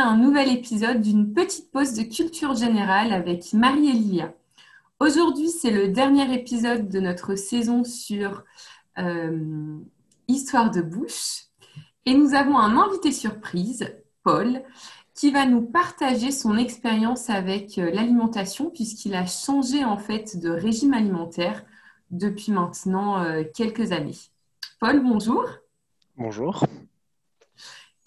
un nouvel épisode d'une petite pause de culture générale avec Marie-Elia. Aujourd'hui, c'est le dernier épisode de notre saison sur euh, Histoire de bouche. Et nous avons un invité surprise, Paul, qui va nous partager son expérience avec euh, l'alimentation puisqu'il a changé en fait de régime alimentaire depuis maintenant euh, quelques années. Paul, bonjour. Bonjour.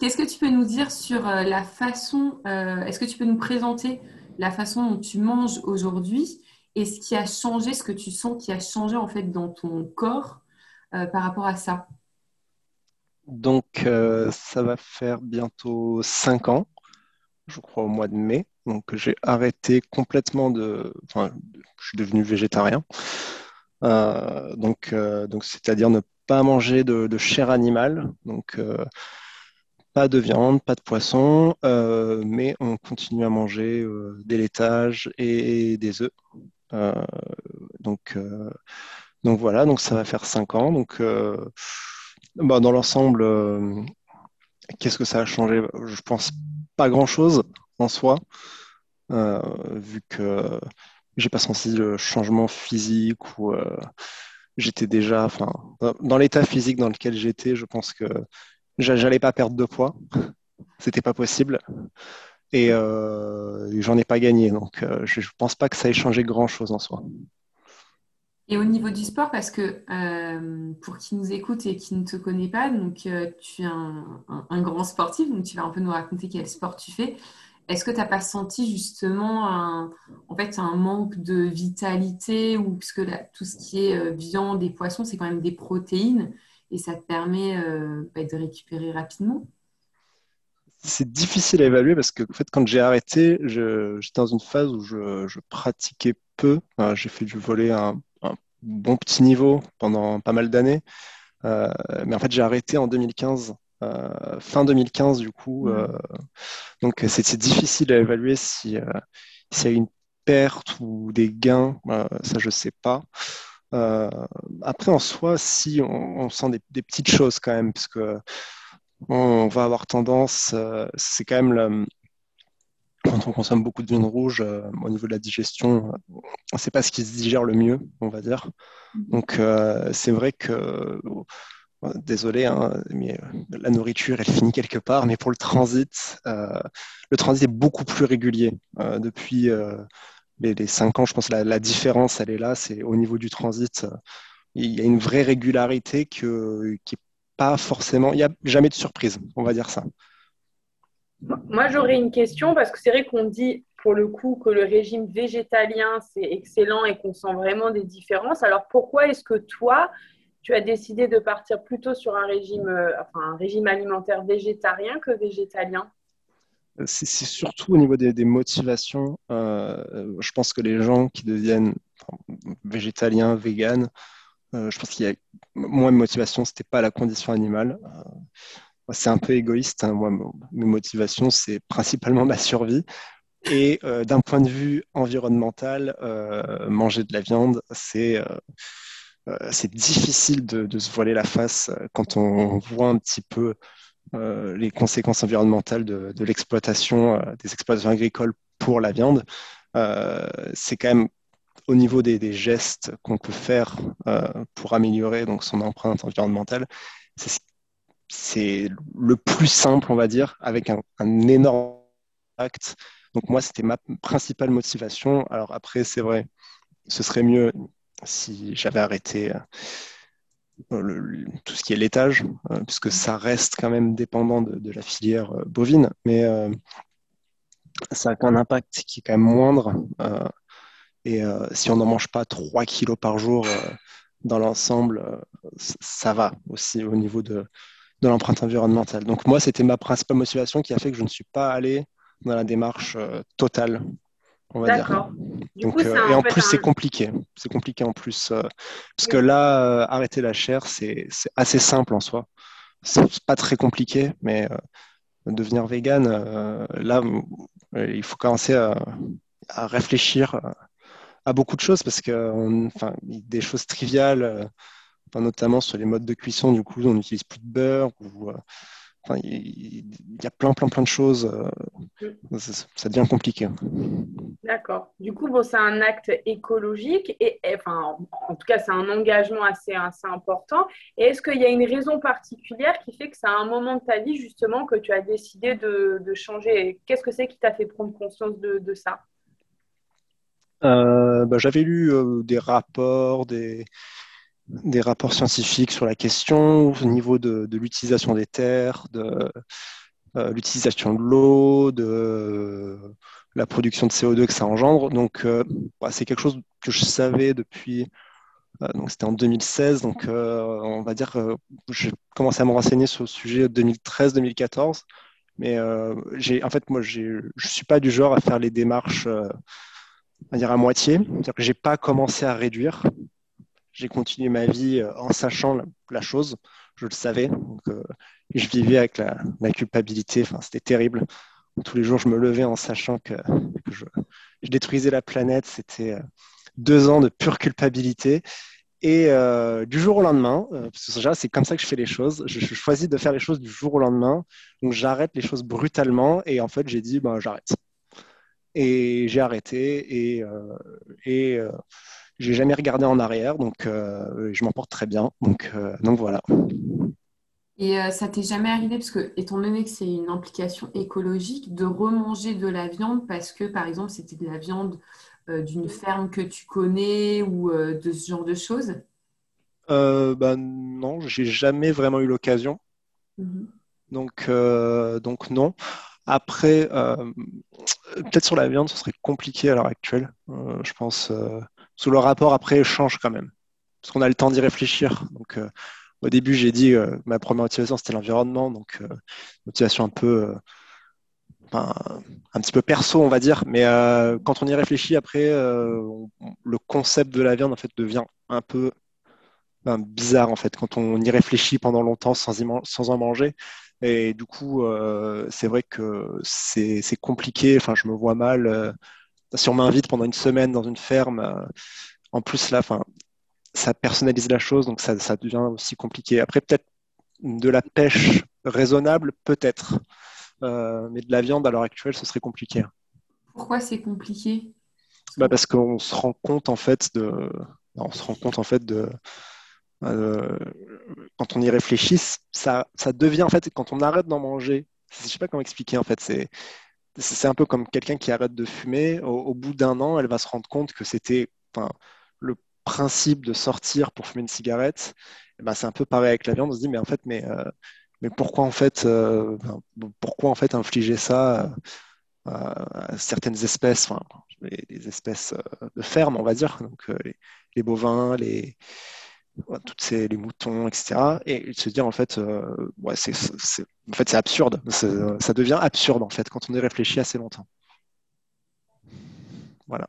Qu'est-ce que tu peux nous dire sur euh, la façon, est-ce que tu peux nous présenter la façon dont tu manges aujourd'hui et ce qui a changé, ce que tu sens qui a changé en fait dans ton corps par rapport à ça? Donc, ça va faire bientôt cinq ans je crois, au mois de mai. Donc, j'ai arrêté complètement de. Enfin, je suis devenu végétarien. Euh, donc, euh, c'est-à-dire ne pas manger de, chair animale. Donc, euh, pas de viande, pas de poisson, mais on continue à manger des laitages et des œufs. donc, donc voilà, donc ça va faire cinq ans. Donc, bah, dans l'ensemble, qu'est-ce que ça a changé? Je pense pas grand-chose en soi, euh, vu que j'ai pas senti de changement physique ou euh, j'étais déjà, enfin, dans l'état physique dans lequel j'étais, je pense que j'allais pas perdre de poids, c'était pas possible. Et euh, j'en ai pas gagné, donc je, je pense pas que ça ait changé grand chose en soi. Et au niveau du sport, parce que euh, pour qui nous écoute et qui ne te connaît pas, donc euh, tu es un, grand sportif, donc tu vas un peu nous raconter quel sport tu fais. Est-ce que tu n'as pas senti justement un, en fait, un manque de vitalité ou parce que tout ce qui est euh, viande et poissons, c'est quand même des protéines et ça te permet bah, de récupérer rapidement c'est difficile à évaluer parce que en fait, quand j'ai arrêté, j'étais dans une phase où je, je pratiquais peu. j'ai fait du volet un, bon petit niveau pendant pas mal d'années. Euh, mais en fait, j'ai arrêté en 2015, euh, fin 2015 du coup. Euh, donc, c'est difficile à évaluer si s'il y a une perte ou des gains, ça je sais pas. Après, en soi, si on, sent des, petites choses quand même, parce on va avoir tendance, c'est quand même quand on consomme beaucoup de viande rouge, euh, au niveau de la digestion, sait pas ce qui se digère le mieux, on va dire. Donc, euh, c'est vrai que, euh, désolé, hein, mais la nourriture, elle finit quelque part, mais pour le transit, le transit est beaucoup plus régulier. depuis les, cinq ans, je pense que la, différence, elle est là, c'est au niveau du transit, il y a une vraie régularité qui n'est pas forcément, il n'y a jamais de surprise, on va dire ça. Moi, j'aurais une question parce que c'est vrai qu'on dit pour le coup que le régime végétalien, c'est excellent et qu'on sent vraiment des différences. Alors pourquoi est-ce que toi, tu as décidé de partir plutôt sur un régime, euh, enfin, un régime alimentaire végétarien que végétalien? C'est surtout au niveau des, motivations. Euh, je pense que les gens qui deviennent végétaliens, véganes, euh, je pense qu'il y a moins de motivation, ce n'était pas la condition animale c'est un peu égoïste. Hein. Moi, mes motivations, c'est principalement ma survie. Et euh, d'un point de vue environnemental, euh, manger de la viande, euh, c'est difficile de, se voiler la face quand on voit un petit peu les conséquences environnementales de, l'exploitation des exploitations agricoles pour la viande. c'est quand même au niveau des, gestes qu'on peut faire pour améliorer donc son empreinte environnementale, c'est le plus simple, on va dire, avec un, énorme impact. Donc moi, c'était ma principale motivation. Alors après, c'est vrai, ce serait mieux si j'avais arrêté euh, tout ce qui est laitage, euh, puisque ça reste quand même dépendant de, la filière euh, bovine, mais ça a un impact qui est quand même moindre. et si on n'en mange pas 3 kilos par jour dans l'ensemble, ça va aussi au niveau de, de l'empreinte environnementale. Donc moi, c'était ma principale motivation qui a fait que je ne suis pas allé dans la démarche totale, on va dire. Donc, euh, et en plus, c'est compliqué. C'est compliqué en plus. Euh, parce que là, arrêter la chair, c'est assez simple en soi. C'est pas très compliqué, mais devenir vegan, là, il faut commencer à, réfléchir à beaucoup de choses parce que des choses triviales notamment sur les modes de cuisson, du coup, on n'utilise plus de beurre ou, euh, il y a plein, plein, plein de choses. Mm. Ça, devient compliqué. D'accord. Du coup, bon, c'est un acte écologique et, enfin, en tout cas, c'est un engagement assez, assez important. Et est-ce qu'il y a une raison particulière qui fait que c'est à un moment de ta vie, justement, que tu as décidé de, de changer? Qu'est-ce que c'est qui t'a fait prendre conscience de, de ça? Euh, bah, J'avais lu euh, des rapports, des, des rapports scientifiques sur la question au niveau de, l'utilisation des terres, de euh, l'utilisation de l'eau, de la production de CO2 que ça engendre. Donc, euh, bah, c'est quelque chose que je savais depuis. Euh, donc, c'était en 2016. Donc, on va dire que j'ai commencé à me renseigner sur le sujet 2013-2014. Mais j'ai, en fait, moi, je ne suis pas du genre à faire les démarches à dire à moitié. C'est-à-dire que j'ai pas commencé à réduire j'ai continué ma vie euh, en sachant la, chose. Je le savais. Euh, je vivais avec la, culpabilité. Enfin, c'était terrible. Tous les jours, je me levais en sachant que, je, détruisais la planète. C'était euh, deux ans de pure culpabilité. Et du jour au lendemain, parce que c'est comme ça que je fais les choses. Je, choisis de faire les choses du jour au lendemain. Donc, j'arrête les choses brutalement. Et en fait, j'ai dit, ben, j'arrête. Et j'ai arrêté. Et, et j'ai jamais regardé en arrière, donc euh, je m'en porte très bien. Donc, euh, donc voilà. Et euh, ça t'est jamais arrivé, parce que étant donné que c'est une implication écologique, de remanger de la viande parce que, par exemple, c'était de la viande d'une ferme que tu connais ou de ce genre de choses? Euh, bah, Non, j'ai jamais vraiment eu l'occasion. Mhm. Donc, donc non. Après, peut-être sur la viande, ce serait compliqué à l'heure actuelle. je pense sous le rapport après change quand même, parce qu'on a le temps d'y réfléchir. Donc, euh, au début, j'ai dit euh, ma première motivation c'était l'environnement, donc euh, motivation un peu, un petit peu perso, on va dire. Mais quand on y réfléchit après, le concept de la viande en fait devient un peu ben, bizarre en fait quand on y réfléchit pendant longtemps sans, sans en manger. Et du coup, c'est vrai que c'est compliqué. Enfin, je me vois mal si on m'invite pendant une semaine dans une ferme, euh, en plus là, ça personnalise la chose, donc ça, devient aussi compliqué. Après, peut-être de la pêche raisonnable, peut-être, euh, mais de la viande à l'heure actuelle, ce serait compliqué. Pourquoi c'est compliqué? Bah Parce qu'on se rend compte en fait de, on se rend compte en fait de, euh, quand on y réfléchit, ça, ça devient en fait quand on arrête d'en manger. Je sais pas comment expliquer en fait. C'est c'est un peu comme quelqu'un qui arrête de fumer. Au, bout d'un an, elle va se rendre compte que c'était le principe de sortir pour fumer une cigarette. ben, c'est un peu pareil avec la viande. On se dit, mais en fait, mais, euh, mais pourquoi, en fait, euh, pourquoi en fait infliger ça à certaines espèces, enfin, les, espèces euh, de ferme, on va dire, donc les bovins, les, toutes ces, les moutons, etc. Et se dire en fait, euh, ouais, c'est, en fait, c'est absurde. ça devient absurde en fait quand on y réfléchit assez longtemps. Voilà.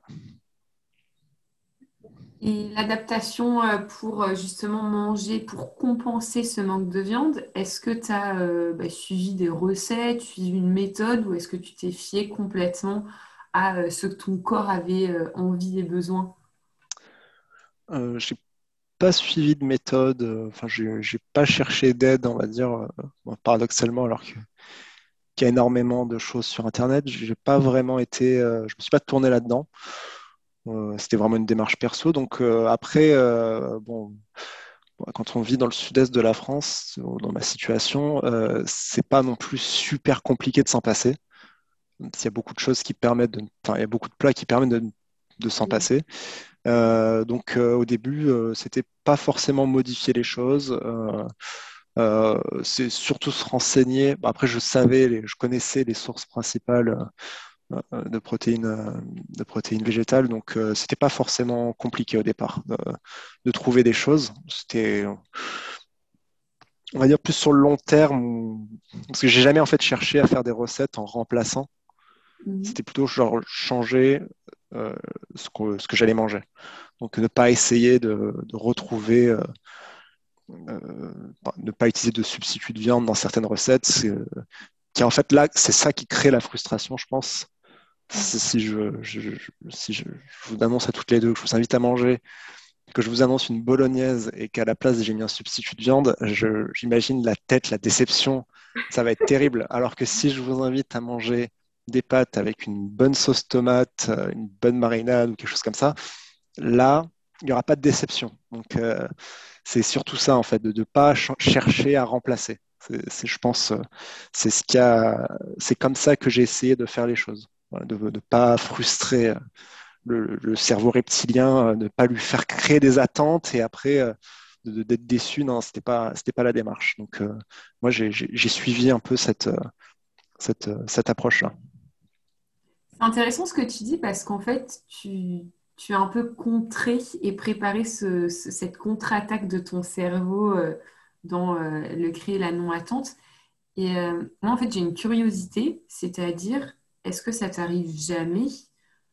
Et l'adaptation euh, pour euh, justement manger, pour compenser ce manque de viande, est-ce que tu as bah, suivi des recettes, suivi une méthode ou est-ce que tu t'es fié complètement à ce que ton corps avait envie et besoin? Euh, pas suivi de méthode, euh, enfin, j'ai pas cherché d'aide, on va dire, euh, paradoxalement, alors qu'il y a énormément de choses sur Internet. J'ai pas vraiment été, euh, je me suis pas tourné là-dedans. C'était vraiment une démarche perso. Donc après, bon, quand on vit dans le sud-est de la France, dans ma situation, c'est pas non plus super compliqué de s'en passer. Il y a beaucoup de choses qui permettent de, enfin, il y a beaucoup de plats qui permettent de, de s'en passer. Euh, donc euh, au début, euh, c'était pas forcément modifier les choses. c'est surtout se renseigner. après, je savais, je connaissais les sources principales de protéines, de protéines végétales, donc c'était pas forcément compliqué au départ de, trouver des choses. C'était on va dire plus sur le long terme, parce que j'ai jamais en fait cherché à faire des recettes en remplaçant. Mmh. C'était plutôt genre changer euh, ce que, ce que j'allais manger. Donc ne pas essayer de, retrouver, euh, euh, ne pas utiliser de substitut de viande dans certaines recettes, qui en fait là, c'est ça qui crée la frustration, je pense. Si je, si je, je, vous annonce à toutes les deux que je vous invite à manger que je vous annonce une bolognaise et qu'à la place j'ai mis un substitut de viande, j'imagine la tête, la déception, ça va être terrible. Alors que si je vous invite à manger des pâtes avec une bonne sauce tomate, euh, une bonne marinade ou quelque chose comme ça, là, il n'y aura pas de déception. Donc, euh, c'est surtout ça, en fait, de ne pas chercher à remplacer. C'est, je pense, euh, c'est ce c'est comme ça que j'ai essayé de faire les choses, de ne pas frustrer le, cerveau reptilien, ne pas lui faire créer des attentes et après d'être déçu. Non, c'était pas, c'était pas la démarche. Donc, moi, j'ai, suivi un peu cette, cette, cette approche-là. C'est intéressant ce que tu dis parce qu'en fait, tu, as un peu contré et préparé cette contre-attaque de ton cerveau euh, dans euh, le créer la non-attente. Et euh, moi, en fait, j'ai une curiosité, c'est-à-dire, est-ce que ça t'arrive jamais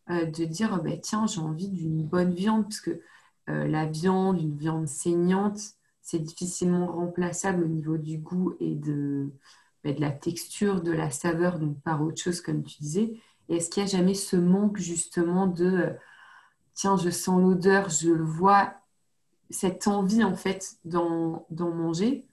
de dire, oh, ben, tiens, j'ai envie d'une bonne viande, parce que la viande, une viande saignante, c'est difficilement remplaçable au niveau du goût et de, ben, de la texture, de la saveur, donc par autre chose, comme tu disais est-ce qu'il n'y a jamais ce manque justement de euh, tiens, je sens l'odeur, je le vois, cette envie en fait d'en manger?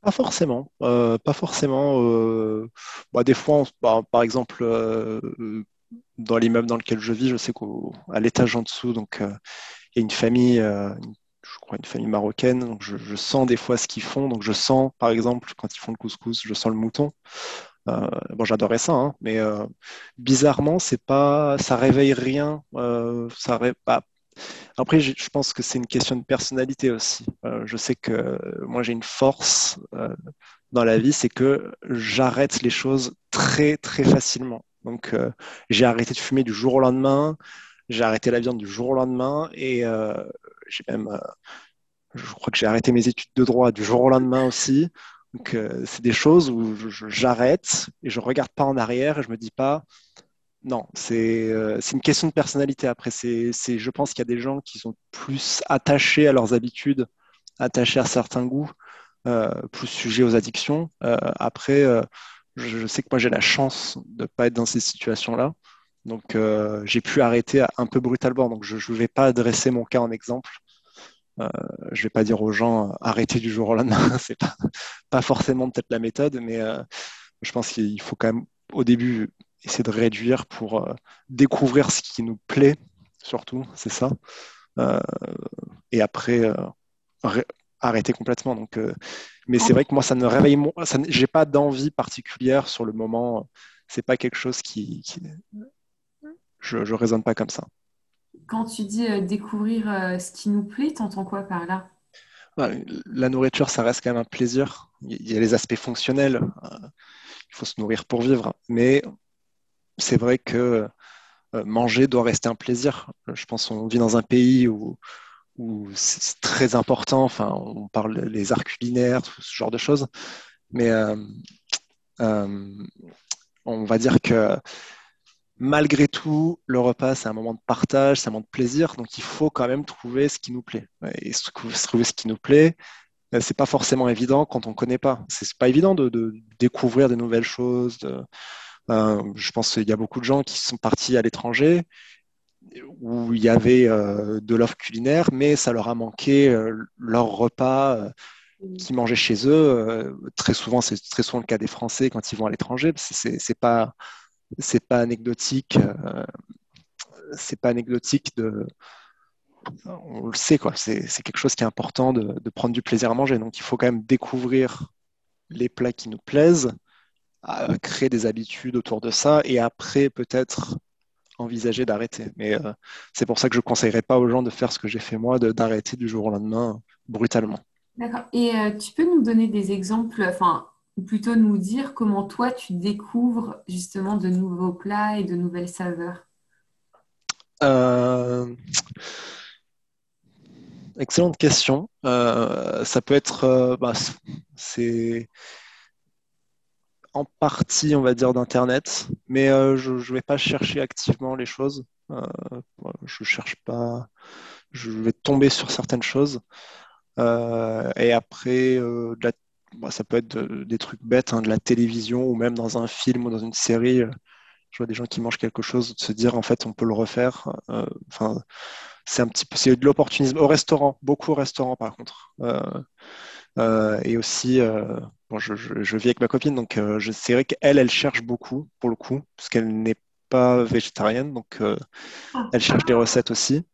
Pas forcément. Euh, pas forcément. Euh, bah, des fois, bah, par exemple, dans l'immeuble dans lequel je vis, je sais qu'à l'étage en dessous, donc il y a une famille, je crois, une famille marocaine. Donc je, sens des fois ce qu'ils font. Donc je sens, par exemple, quand ils font le couscous, je sens le mouton. Euh, bon, j'adorais ça, hein, mais euh, bizarrement, c'est pas, ça réveille rien. Euh, ça bah, Après, je, pense que c'est une question de personnalité aussi. je sais que moi, j'ai une force dans la vie, c'est que j'arrête les choses très, très facilement. Donc, j'ai arrêté de fumer du jour au lendemain. J'ai arrêté la viande du jour au lendemain et j'ai euh, je crois que j'ai arrêté mes études de droit du jour au lendemain aussi. Donc, euh, c'est des choses où j'arrête et je regarde pas en arrière et je me dis pas, non, c'est euh, une question de personnalité. Après, c'est je pense qu'il y a des gens qui sont plus attachés à leurs habitudes, attachés à certains goûts, plus sujets aux addictions. après, je, sais que moi, j'ai la chance de ne pas être dans ces situations-là. Donc, euh, j'ai pu arrêter un peu brutalement. Donc, je ne vais pas adresser mon cas en exemple. Euh, je ne vais pas dire aux gens euh, arrêtez du jour au lendemain. C'est pas, pas forcément peut-être la méthode, mais je pense qu'il faut quand même au début essayer de réduire pour découvrir ce qui nous plaît, surtout, c'est ça. et après, arrêter complètement. Mais c'est vrai que moi, ça ne réveille, j'ai pas d'envie particulière sur le moment. C'est pas quelque chose qui, je ne raisonne pas comme ça. Quand tu dis euh, découvrir euh, ce qui nous plaît, t'entends quoi par là? Bah, La nourriture, ça reste quand même un plaisir. Il y a les aspects fonctionnels. Euh, il faut se nourrir pour vivre. Mais c'est vrai que manger doit rester un plaisir. Je pense qu'on vit dans un pays où, où c'est très important. Enfin, on parle des arts culinaires, tout ce genre de choses. Mais on va dire que malgré tout, le repas, c'est un moment de partage, c'est un moment de plaisir, donc il faut quand même trouver ce qui nous plaît. Et trouver ce qui nous plaît, euh, c'est pas forcément évident quand on ne connaît pas. C'est pas évident de, découvrir de nouvelles choses. Euh, je pense qu'il y a beaucoup de gens qui sont partis à l'étranger où il y avait euh, de l'offre culinaire, mais ça leur a manqué leur repas qui mangeaient chez eux. très souvent, c'est très souvent le cas des Français quand ils vont à l'étranger. C'est pas c'est pas anecdotique. Euh, c'est pas anecdotique de. On le sait, quoi. C'est quelque chose qui est important de, prendre du plaisir à manger. Donc, il faut quand même découvrir les plats qui nous plaisent, créer des habitudes autour de ça, et après, peut-être envisager d'arrêter. Mais euh, c'est pour ça que je ne conseillerais pas aux gens de faire ce que j'ai fait moi, d'arrêter du jour au lendemain brutalement. D'accord. Et euh, tu peux nous donner des exemples, ou plutôt nous dire comment toi tu découvres justement de nouveaux plats et de nouvelles saveurs euh, Excellente question. Euh, ça peut être, euh, bah, c'est en partie, on va dire, d'Internet, mais je ne vais pas chercher activement les choses. je cherche pas, je vais tomber sur certaines choses. et après, de la bah, ça peut être des trucs bêtes, hein, de la télévision ou même dans un film ou dans une série. Je vois des gens qui mangent quelque chose, de se dire en fait on peut le refaire. Enfin, c'est un petit peu, c'est de l'opportunisme au restaurant, beaucoup au restaurant par contre. et aussi, bon, je, je, vis avec ma copine, donc c'est vrai qu'elle, elle cherche beaucoup pour le coup, parce qu'elle n'est pas végétarienne, donc ah. elle cherche des recettes aussi.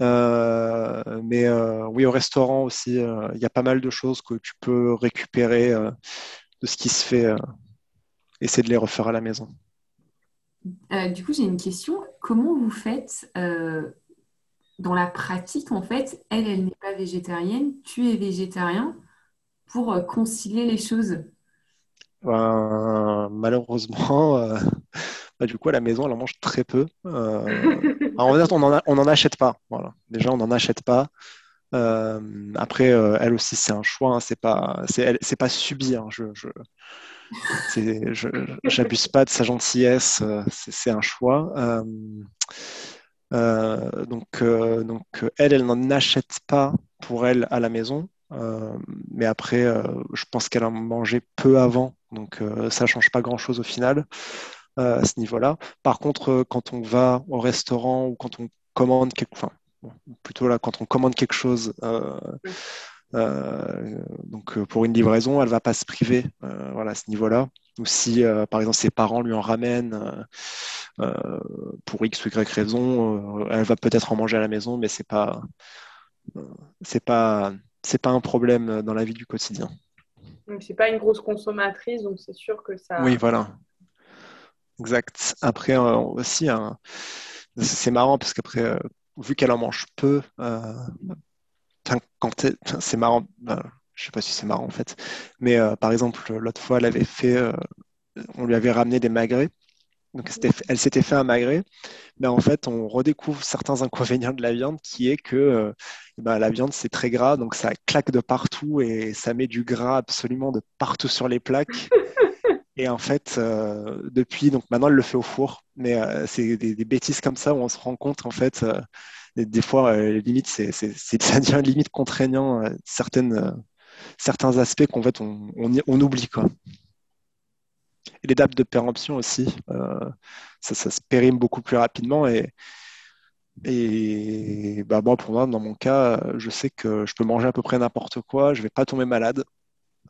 Euh, mais euh, oui, au restaurant aussi, euh, il y a pas mal de choses que tu peux récupérer de ce qui se fait, essayer de les refaire à la maison. du coup, j'ai une question. Comment vous faites dans la pratique, en fait, elle, elle n'est pas végétarienne, tu es végétarien, pour concilier les choses? Ben, Malheureusement, bah, du coup, à la maison, elle en mange très peu. Euh, on n'en achète pas. Voilà. Déjà, on n'en achète pas. Euh, après, euh, elle aussi, c'est un choix. Hein. c'est pas, c'est, pas subi. Hein. je, j'abuse pas de sa gentillesse. c'est, un choix. donc, donc, elle, elle n'en achète pas pour elle à la maison. mais après, je pense qu'elle en mangeait peu avant, donc ça change pas grand-chose au final. Euh, à ce niveau-là. Par contre, euh, quand on va au restaurant ou quand on commande quelque, enfin, plutôt là, quand on commande quelque chose, euh, donc pour une livraison, elle va pas se priver, voilà, à ce niveau-là. Ou si, par exemple, ses parents lui en ramènent pour X ou Y raison, elle va peut-être en manger à la maison, mais c'est pas, c'est pas, c'est pas un problème dans la vie du quotidien. Donc c'est pas une grosse consommatrice, donc c'est sûr que ça. Oui, voilà. Exact. Après euh, aussi, hein, c'est marrant parce qu'après, euh, vu qu'elle en mange peu, euh, c'est marrant, je sais pas si c'est marrant en fait, mais par exemple, l'autre fois, elle avait fait, on lui avait ramené des magrets. Donc, elle s'était fait un magret, mais en fait, on redécouvre certains inconvénients de la viande qui est que ben, la viande, c'est très gras, donc ça claque de partout et ça met du gras absolument de partout sur les plaques. Et en fait, euh, depuis, donc maintenant, elle le fait au four. Mais euh, c'est des, bêtises comme ça où on se rend compte, en fait, euh, des, fois, limite, c'est, ça devient limite contraignant certaines, certains aspects qu'en fait, on, on, oublie. Quoi. Et les dates de péremption aussi, ça, ça, se périme beaucoup plus rapidement. Et, et bah, moi, pour moi, dans mon cas, je sais que je peux manger à peu près n'importe quoi, je ne vais pas tomber malade.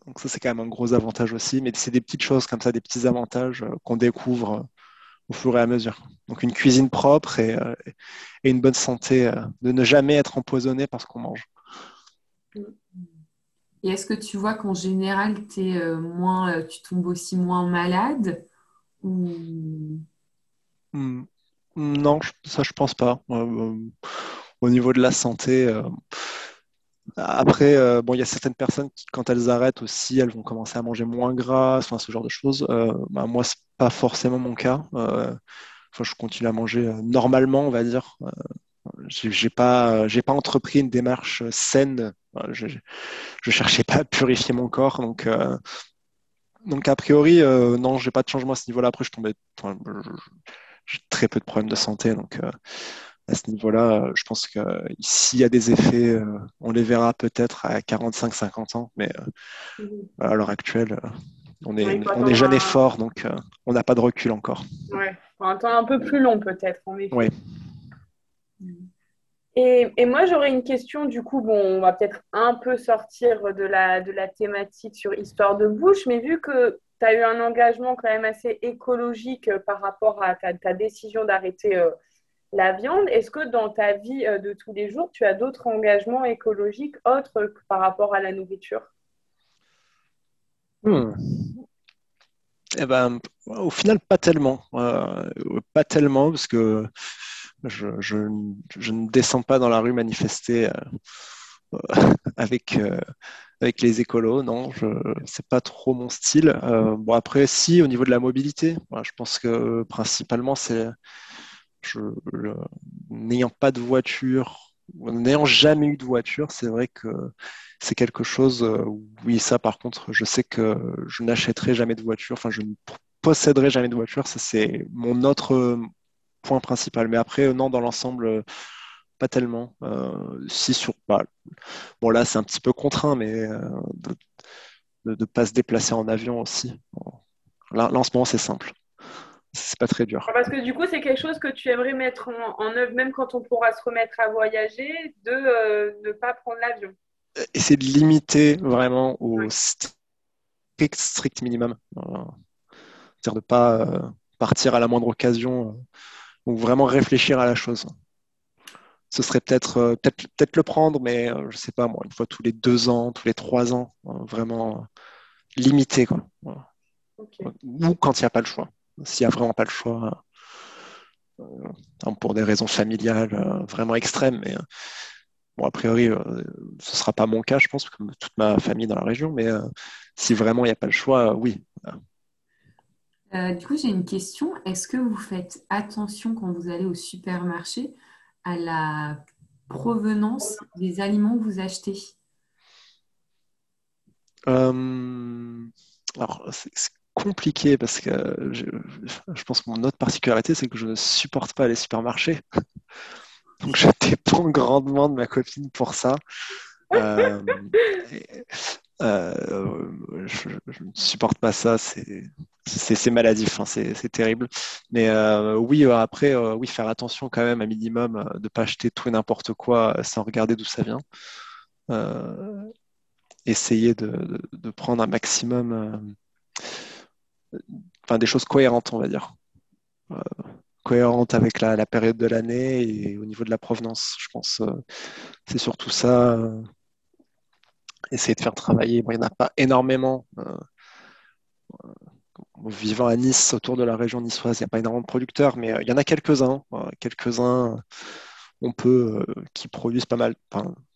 Donc ça, c'est quand même un gros avantage aussi. Mais c'est des petites choses comme ça, des petits avantages euh, qu'on découvre euh, au fur et à mesure. Donc une cuisine propre et, euh, une bonne santé, de ne jamais être empoisonné par ce qu'on mange. Et est-ce que tu vois qu'en général, es, moins, tu tombes aussi moins malade ou... Hmm. Non, ça je pense pas. au niveau de la santé, après, euh, bon, il y a certaines personnes qui, quand elles arrêtent aussi, elles vont commencer à manger moins gras, enfin, ce genre de choses. Euh, bah, moi, c'est pas forcément mon cas. Euh, je continue à manger normalement, on va dire. j'ai pas, pas entrepris une démarche saine. Je, je cherchais pas à purifier mon corps, donc. Donc a priori, non, j'ai pas de changement à ce niveau-là. Après, je j'ai très peu de problèmes de santé, donc à ce niveau-là, euh, je pense que euh, s'il y a des effets, euh, on les verra peut-être à 45-50 ans, mais mhm. à l'heure actuelle, on est, on est jeune et fort, donc on n'a pas de recul encore. Ouais, un temps un peu plus long peut-être. Oui. Et, et, moi, j'aurais une question, du coup, bon, on va peut-être un peu sortir de la, de la thématique sur Histoire de bouche, mais vu que tu as eu un engagement quand même assez écologique par rapport à ta, ta décision d'arrêter la viande. Est-ce que dans ta vie euh, de tous les jours, tu as d'autres engagements écologiques autres que par rapport à la nourriture? Hmm. eh ben, au final, pas tellement. Euh, pas tellement, parce que je, ne descends pas dans la rue manifester euh, avec, avec les écolos. Non, ce n'est pas trop mon style. bon, après, si, au niveau de la mobilité, je pense que principalement, c'est n'ayant pas de voiture, n'ayant jamais eu de voiture, c'est vrai que c'est quelque chose, euh, oui, ça par contre, je sais que je n'achèterai jamais de voiture, enfin, je ne posséderai jamais de voiture, ça c'est mon autre point principal. Mais après, non, dans l'ensemble, pas tellement. Euh, sur. Bah, bon, là, c'est un petit peu contraint, mais euh, de ne pas se déplacer en avion aussi. Là en ce moment, c'est simple. C'est pas très dur. Parce que du coup, c'est quelque chose que tu aimerais mettre en, œuvre, même quand on pourra se remettre à voyager, de euh, ne pas prendre l'avion. Essayer de limiter vraiment au strict, strict minimum. C'est-à-dire de ne pas euh, partir à la moindre occasion, euh, ou vraiment réfléchir à la chose. Ce serait peut-être peut-être peut le prendre, mais je sais pas moi, une fois tous les deux ans, tous les trois ans, vraiment limité quoi. Ou quand il n'y a pas le choix s'il n'y a vraiment pas le choix, euh, pour des raisons familiales euh, vraiment extrêmes. Mais euh, bon, a priori, ce ne sera pas mon cas, je pense, comme toute ma famille dans la région. Mais si vraiment il n'y a pas le choix, oui. du coup, j'ai une question. Est-ce que vous faites attention quand vous allez au supermarché à la provenance des aliments que vous achetez? Alors, c'est compliqué parce que je, pense que mon autre particularité, c'est que je ne supporte pas les supermarchés. Donc je dépends grandement de ma copine pour ça. Euh, euh, je, ne supporte pas ça, c'est maladif, hein, c'est terrible. Mais euh, oui, après, oui, faire attention quand même un minimum de ne pas acheter tout et n'importe quoi sans regarder d'où ça vient. essayer de, de, prendre un maximum enfin des choses cohérentes, on va dire. Euh, cohérentes avec la, période de l'année et au niveau de la provenance, je pense. Euh, c'est surtout ça. Euh, essayer de faire travailler. il n'y en a pas énormément. vivant à Nice, autour de la région niçoise, il n'y a pas énormément de producteurs, mais il y en a quelques-uns. quelques-uns on peut, qui produisent pas mal,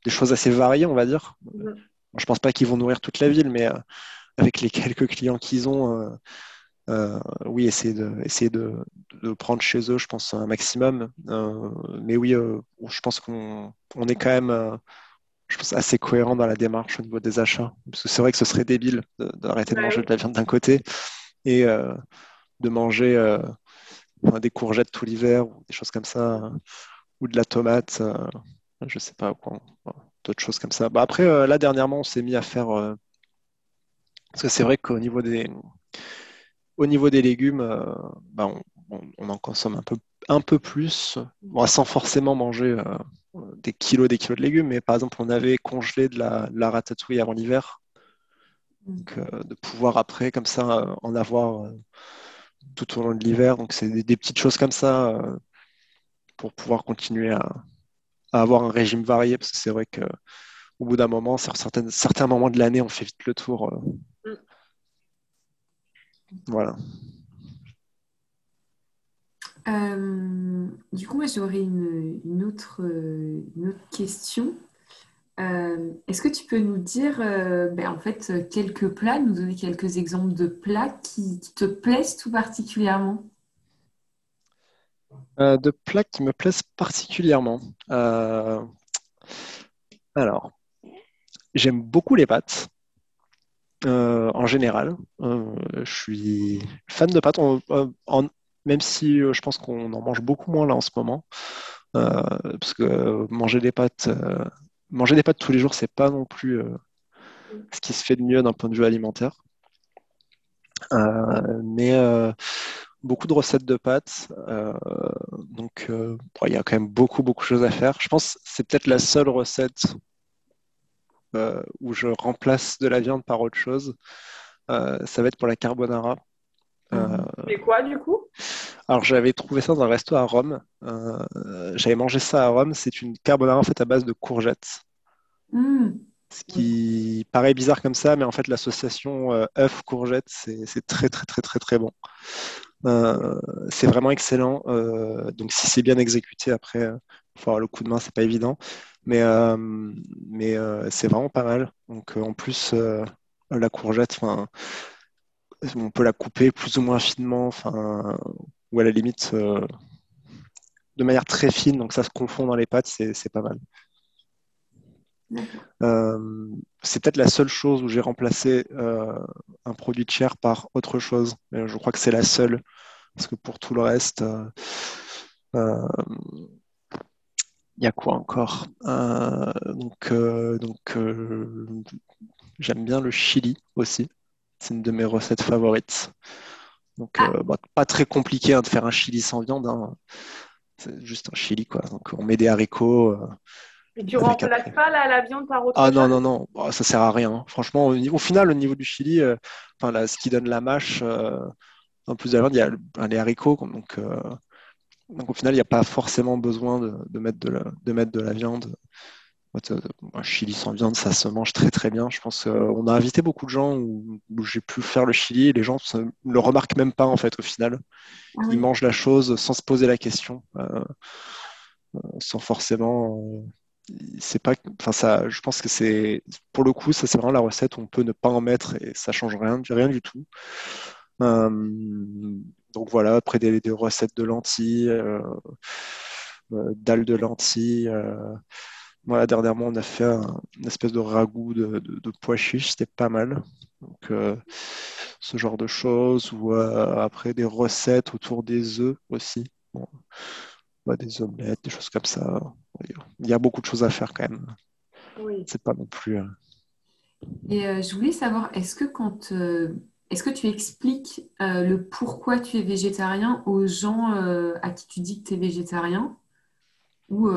des choses assez variées, on va dire. Je pense pas qu'ils vont nourrir toute la ville, mais avec les quelques clients qu'ils ont, euh, euh, oui, essayer de, essayer de, prendre chez eux, je pense, un maximum. Euh, mais oui, je pense qu'on on est quand même je pense, assez cohérent dans la démarche au niveau des achats. Parce que c'est vrai que ce serait débile d'arrêter de, manger de la viande d'un côté et de manger des courgettes tout l'hiver ou des choses comme ça, ou de la tomate, je sais pas, d'autres choses comme ça. Bah, après, là, dernièrement, on s'est mis à faire parce que c'est vrai qu'au niveau des, au niveau des légumes, euh, bah, on, en consomme un peu, un peu plus, sans forcément manger euh, des kilos des kilos de légumes, mais par exemple, on avait congelé de la, la ratatouille avant l'hiver. Donc, euh, de pouvoir après, comme ça, en avoir tout au long de l'hiver. Donc, c'est des, petites choses comme ça pour pouvoir continuer à, à, avoir un régime varié, parce que c'est vrai que au bout d'un moment, sur certains, certains moments de l'année, on fait vite le tour. Euh. Voilà. Euh, du coup, moi, j'aurais une, autre, une autre question. Euh, est-ce que tu peux nous dire, ben, en fait, quelques plats, nous donner quelques exemples de plats qui, te plaisent tout particulièrement? De plats qui me plaisent particulièrement. alors, J'aime beaucoup les pâtes. Euh, en général, euh, je suis fan de pâtes, euh, même si je pense qu'on en mange beaucoup moins là en ce moment, parce que manger des pâtes, manger des pâtes tous les jours, c'est pas non plus ce qui se fait de mieux d'un point de vue alimentaire. mais beaucoup de recettes de pâtes, donc il y a quand même beaucoup beaucoup de choses à faire. Je pense que c'est peut-être la seule recette euh, où je remplace de la viande par autre chose. Euh, ça va être pour la carbonara. Euh, Mais quoi du coup? Alors j'avais trouvé ça dans un resto à Rome. j'avais mangé ça à Rome. C'est une carbonara en fait à base de courgettes. Hmm. Ce qui paraît bizarre comme ça, mais en fait l'association œuf courgette c'est très très très très très bon. C'est vraiment excellent. donc si c'est bien exécuté après, faut avoir le coup de main, c'est pas évident. Mais, euh, euh, c'est vraiment pas mal. Donc euh, en plus, la courgette, on peut la couper plus ou moins finement, ou à la limite de manière très fine, donc ça se confond dans les pâtes, c'est pas mal. C'est peut-être la seule chose où j'ai remplacé un produit de chair par autre chose. je crois que c'est la seule, parce que pour tout le reste, il y a quoi encore? Euh, Donc, euh, donc euh, j'aime bien le chili aussi. C'est une de mes recettes favorites. Donc, ah. bah, pas très compliqué hein, de faire un chili sans viande. Hein. C'est juste un chili, quoi. Donc, on met des haricots. Et tu remplaces pas la, viande par autre Ah non, non, non, bah, ça sert à rien. Franchement, au, final, au niveau du chili, enfin, ce qui donne la mâche, en plus de la viande, il y a les haricots. Donc, donc au final, il n'y a pas forcément besoin de, mettre, de, la, de mettre de la viande. Un chili sans viande, ça se mange très très bien. Je pense qu'on a invité beaucoup de gens où, j'ai pu faire le chili et les gens ne le remarquent même pas en fait au final. Ah Ils mangent la chose sans se poser la question, euh, euh, sans forcément. Euh, c'est pas, enfin ça, je pense que c'est pour le coup, ça c'est vraiment la recette où on peut ne pas en mettre et ça change rien, rien du tout. donc voilà, après des, recettes de lentilles, dalles de lentilles. Voilà, dernièrement, on a fait une espèce de ragoût de, pois chiches, c'était pas mal. Donc, euh, ce genre de choses, ou euh, après des recettes autour des œufs aussi. des omelettes, des choses comme ça. Il y a beaucoup de choses à faire quand même. Oui. C'est pas non plus. Euh, Et je voulais savoir, est-ce que quand. Est-ce que tu expliques le pourquoi tu es végétarien aux gens à qui tu dis que tu es végétarien? Ou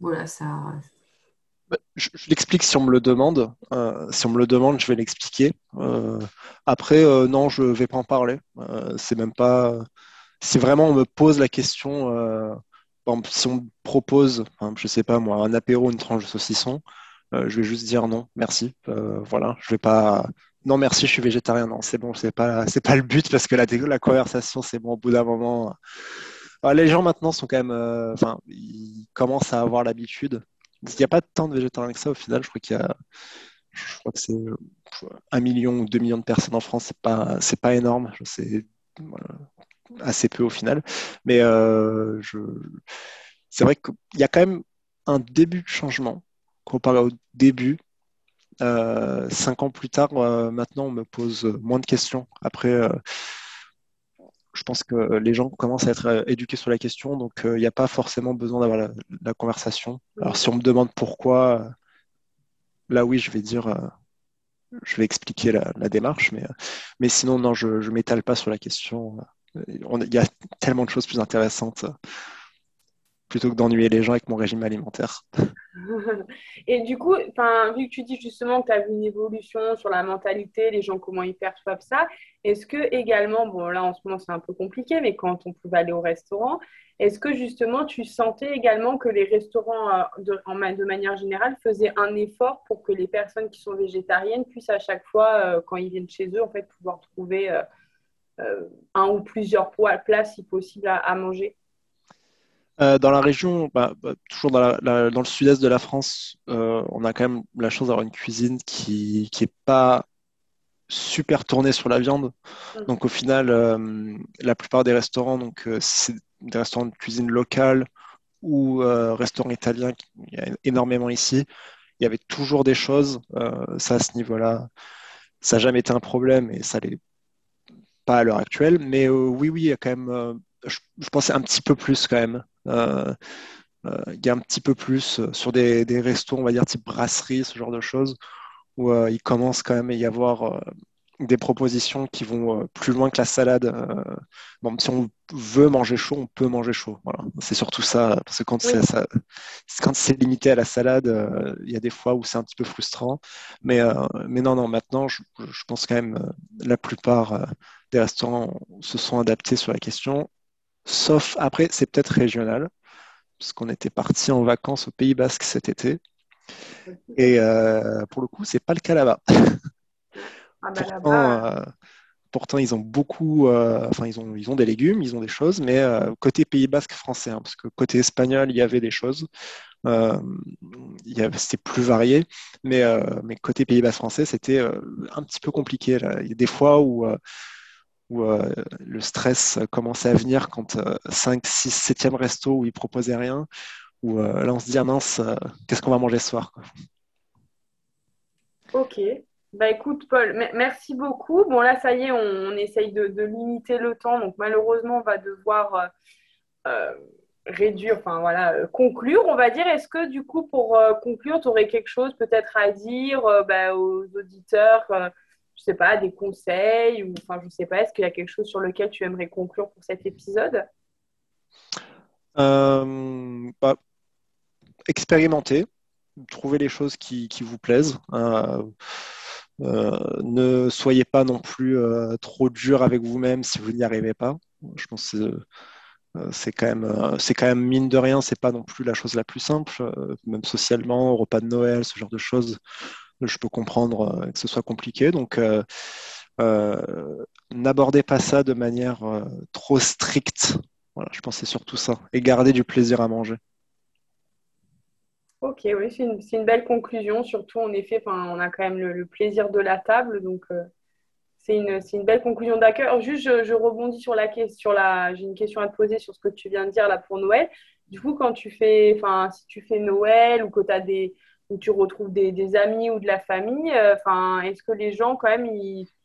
voilà, ça. Bah, je, l'explique si on me le demande. Euh, si on me le demande, je vais l'expliquer. Euh, après, euh, non, je ne vais pas en parler. c'est même pas. Si vraiment on me pose la question, si on propose, je sais pas moi, un apéro, une tranche de saucisson, je vais juste dire non, merci. voilà, je vais pas. Non, merci, je suis végétarien. Non, c'est bon, c'est pas, c'est pas le but parce que la, la conversation, c'est bon au bout d'un moment les gens maintenant sont quand même, euh, enfin, ils commencent à avoir l'habitude. Il n'y a pas tant de végétariens que ça au final. Je crois qu'il y a, je crois que c'est un million ou deux millions de personnes en France. C'est pas, c'est pas énorme. C'est assez peu au final. Mais euh, c'est vrai qu'il y a quand même un début de changement comparé au début. Euh, cinq ans plus tard, maintenant, on me pose moins de questions. Après, je pense que les gens commencent à être euh, éduqués sur la question, donc euh, il n'y a pas forcément besoin d'avoir la, conversation. Alors si on me demande pourquoi, euh, là oui, je vais dire, je vais expliquer la, démarche, mais, mais sinon, non, je ne m'étale pas sur la question. Il y a tellement de choses plus intéressantes plutôt que d'ennuyer les gens avec mon régime alimentaire. Et du coup, vu que tu dis justement que tu as vu une évolution sur la mentalité, les gens, comment ils perçoivent ça, est-ce que également, bon là en ce moment c'est un peu compliqué, mais quand on pouvait aller au restaurant, est-ce que justement tu sentais également que les restaurants euh, de, en, de manière générale faisaient un effort pour que les personnes qui sont végétariennes puissent à chaque fois, euh, quand ils viennent chez eux, en fait, pouvoir trouver euh, un ou plusieurs plats si possible à manger euh, dans la région, bah, bah, toujours dans, le sud-est de la France, euh, on a quand même la chance d'avoir une cuisine qui n'est pas super tournée sur la viande. Mm. Donc au final, euh, la plupart des restaurants, donc c'est des restaurants de cuisine locale ou restaurants italiens, il y a énormément ici. Il y avait toujours des choses. ça, à ce niveau-là, ça n'a jamais été un problème et ça l'est pas à l'heure actuelle. Mais oui, oui, il y a quand même je, pensais un petit peu plus quand même. Euh, euh, il y a un petit peu plus euh, sur des, des, restos, on va dire type brasserie, ce genre de choses, où il commence quand même à y avoir des propositions qui vont plus loin que la salade. bon, si on veut manger chaud, on peut manger chaud. Voilà. C'est surtout ça, parce que quand c'est quand c'est limité à la salade, il y a des fois où c'est un petit peu frustrant. Mais, mais non, non, maintenant, je, je pense quand même la plupart des restaurants se sont adaptés sur la question. Sauf après, c'est peut-être régional, parce qu'on était parti en vacances au Pays Basque cet été. Et euh, pour le coup, c'est pas le cas là-bas. Ah bah euh, pourtant, ils ont beaucoup, euh, enfin, ils ont, ils ont des légumes, ils ont des choses, mais côté Pays Basque français, hein, parce que côté espagnol, il y avait des choses. c'était plus varié, mais, mais côté Pays Basque français, c'était un petit peu compliqué. Là. Il y a des fois où où euh, le stress commençait à venir quand 5, 6, 7e resto où ils proposaient rien, où euh, là on se dit ah mince, euh, qu'est-ce qu'on va manger ce soir Ok. Bah écoute Paul, merci beaucoup. Bon là ça y est, on, essaye de, limiter le temps, donc malheureusement on va devoir réduire, enfin voilà, conclure, on va dire. Est-ce que du coup pour conclure, tu aurais quelque chose peut-être à dire bah, aux auditeurs je sais pas, des conseils ou enfin, je sais pas, est-ce qu'il y a quelque chose sur lequel tu aimerais conclure pour cet épisode? Euh, bah, Expérimenter, trouver les choses qui, vous plaisent. Euh, ne soyez pas non plus trop dur avec vous-même si vous n'y arrivez pas. Je pense que c'est quand même quand même mine de rien c'est pas non plus la chose la plus simple même socialement au repas de Noël ce genre de choses je peux comprendre que ce soit compliqué donc euh, n'abordez pas ça de manière euh, trop stricte. Voilà, je pensais surtout ça. Et gardez du plaisir à manger. Ok, oui, c'est une, belle conclusion. Surtout, en effet, on a quand même le, plaisir de la table. Donc, euh, c'est une, belle conclusion d'accueil. Juste, je, rebondis sur la question. J'ai une question à te poser sur ce que tu viens de dire là pour Noël. Du coup, quand tu fais, enfin, si tu fais Noël ou que tu as des, où tu retrouves des, amis ou de la famille, enfin, est-ce que les gens, quand même,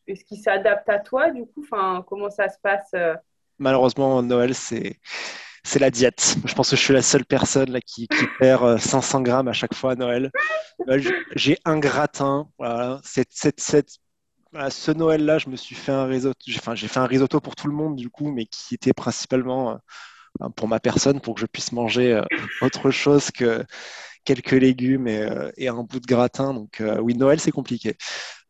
est-ce qu'il s'adapte à toi du coup? Enfin, Comment ça se passe euh? Malheureusement, Noël, c'est c'est la diète. Je pense que je suis la seule personne là, qui, perd 500 euh, grammes à chaque fois à Noël. J'ai un gratin. Voilà. Cette, cette, cette, ce Noël-là, je me suis fait un risotto. J'ai fait un risotto pour tout le monde du coup, mais qui était principalement euh, pour ma personne, pour que je puisse manger autre chose que quelques légumes et, un bout de gratin. Donc oui, Noël, c'est compliqué.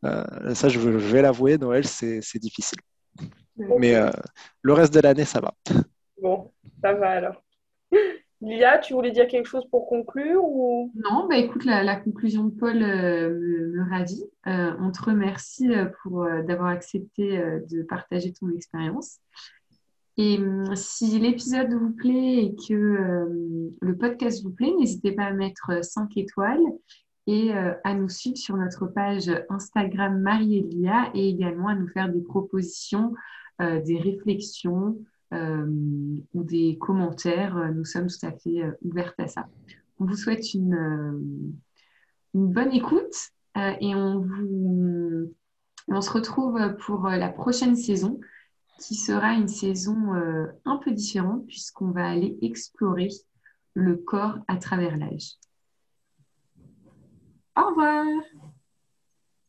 Euh, ça, je, vais l'avouer, Noël, c'est difficile. Mais euh, le reste de l'année, ça va. Bon, ça va alors. Lia, tu voulais dire quelque chose pour conclure ou... Non, bah écoute, la, conclusion de Paul euh, me, ravit. on te remercie pour d'avoir accepté de partager ton expérience. Et hum, si l'épisode vous plaît et que le podcast vous plaît, n'hésitez pas à mettre 5 étoiles et euh, à nous suivre sur notre page Instagram Marie-Elia et également à nous faire des propositions, euh, des réflexions euh, ou des commentaires. Nous sommes tout à fait ouvertes à ça. On vous souhaite une, bonne écoute et on se retrouve pour la prochaine saison qui sera une saison un peu différente puisqu'on va aller explorer le corps à travers l'âge. Au revoir